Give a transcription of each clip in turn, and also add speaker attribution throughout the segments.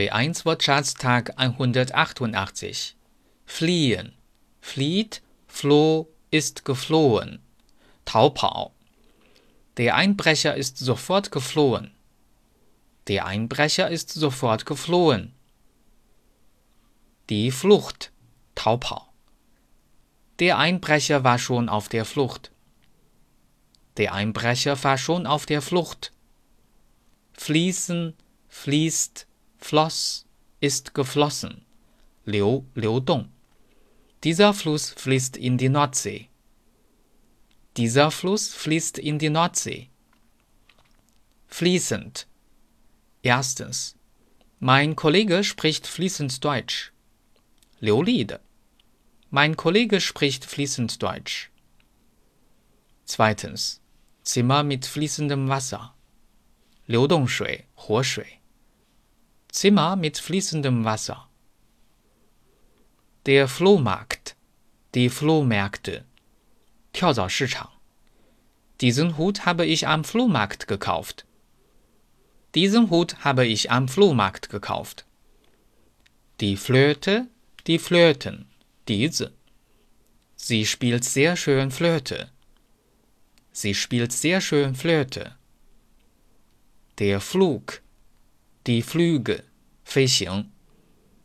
Speaker 1: B1 Wortschatztag 188. Fliehen. Flieht, floh, ist geflohen. Taupao. Der Einbrecher ist sofort geflohen. Der Einbrecher ist sofort geflohen. Die Flucht. Taupao. Der Einbrecher war schon auf der Flucht. Der Einbrecher war schon auf der Flucht. Fließen, fließt, Floss ist geflossen. Liu, Liu Dong. Dieser Fluss fließt in die Nordsee. Dieser Fluss fließt in die Nordsee. Fließend. Erstens. Mein Kollege spricht fließend Deutsch. Liu Lide. Mein Kollege spricht fließend Deutsch. Zweitens. Zimmer mit fließendem Wasser. Liu Dong Shui, Huo Shui. Zimmer mit fließendem Wasser. Der Flohmarkt. Die Flohmärkte. 跳蚤市场. Diesen Hut habe ich am Flohmarkt gekauft. Diesen Hut habe ich am Flohmarkt gekauft. Die Flöte, die Flöten, diese. Sie spielt sehr schön Flöte. Sie spielt sehr schön Flöte. Der Flug, die Flüge, 飞行.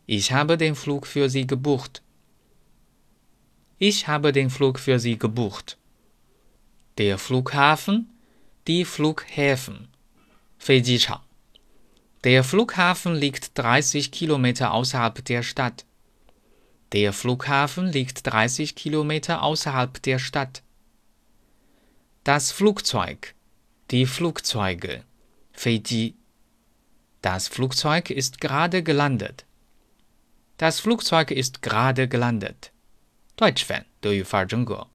Speaker 1: Ich habe den Flug für Sie gebucht. Ich habe den Flug für Sie gebucht. Der Flughafen, die Flughäfen, 飞机场. Der Flughafen liegt 30 Kilometer außerhalb der Stadt. Der Flughafen liegt 30 Kilometer außerhalb der Stadt. Das Flugzeug, die Flugzeuge, 飞机. Das Flugzeug ist gerade gelandet. Das Flugzeug ist gerade gelandet. Deutsch Fan 德语范儿真格。